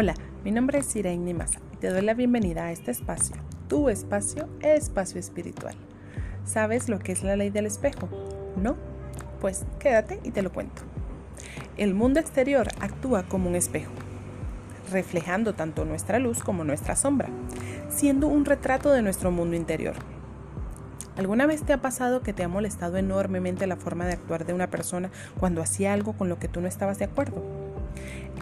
Hola, mi nombre es Irene Masa y te doy la bienvenida a este espacio, tu espacio, espacio espiritual. ¿Sabes lo que es la ley del espejo? ¿No? Pues quédate y te lo cuento. El mundo exterior actúa como un espejo, reflejando tanto nuestra luz como nuestra sombra, siendo un retrato de nuestro mundo interior. ¿Alguna vez te ha pasado que te ha molestado enormemente la forma de actuar de una persona cuando hacía algo con lo que tú no estabas de acuerdo?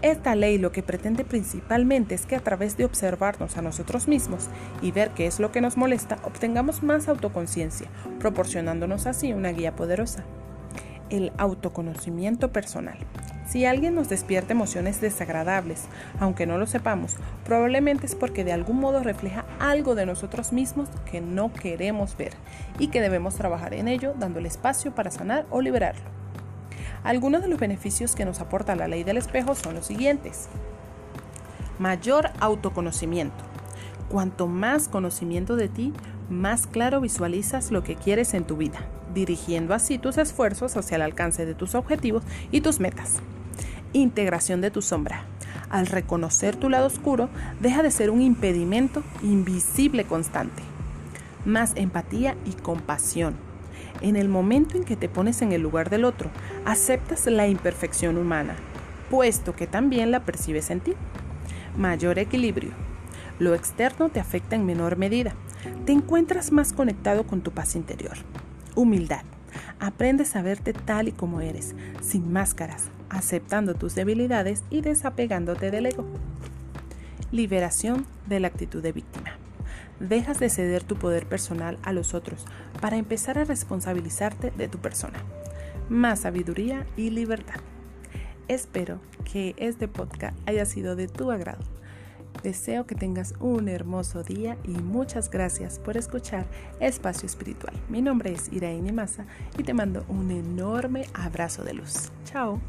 Esta ley lo que pretende principalmente es que a través de observarnos a nosotros mismos y ver qué es lo que nos molesta, obtengamos más autoconciencia, proporcionándonos así una guía poderosa. El autoconocimiento personal. Si alguien nos despierta emociones desagradables, aunque no lo sepamos, probablemente es porque de algún modo refleja algo de nosotros mismos que no queremos ver y que debemos trabajar en ello dándole espacio para sanar o liberarlo. Algunos de los beneficios que nos aporta la ley del espejo son los siguientes. Mayor autoconocimiento. Cuanto más conocimiento de ti, más claro visualizas lo que quieres en tu vida, dirigiendo así tus esfuerzos hacia el alcance de tus objetivos y tus metas. Integración de tu sombra. Al reconocer tu lado oscuro, deja de ser un impedimento invisible constante. Más empatía y compasión. En el momento en que te pones en el lugar del otro, aceptas la imperfección humana, puesto que también la percibes en ti. Mayor equilibrio. Lo externo te afecta en menor medida. Te encuentras más conectado con tu paz interior. Humildad. Aprendes a verte tal y como eres, sin máscaras, aceptando tus debilidades y desapegándote del ego. Liberación de la actitud de víctima. Dejas de ceder tu poder personal a los otros para empezar a responsabilizarte de tu persona. Más sabiduría y libertad. Espero que este podcast haya sido de tu agrado. Deseo que tengas un hermoso día y muchas gracias por escuchar Espacio Espiritual. Mi nombre es Iraín Masa y te mando un enorme abrazo de luz. Chao.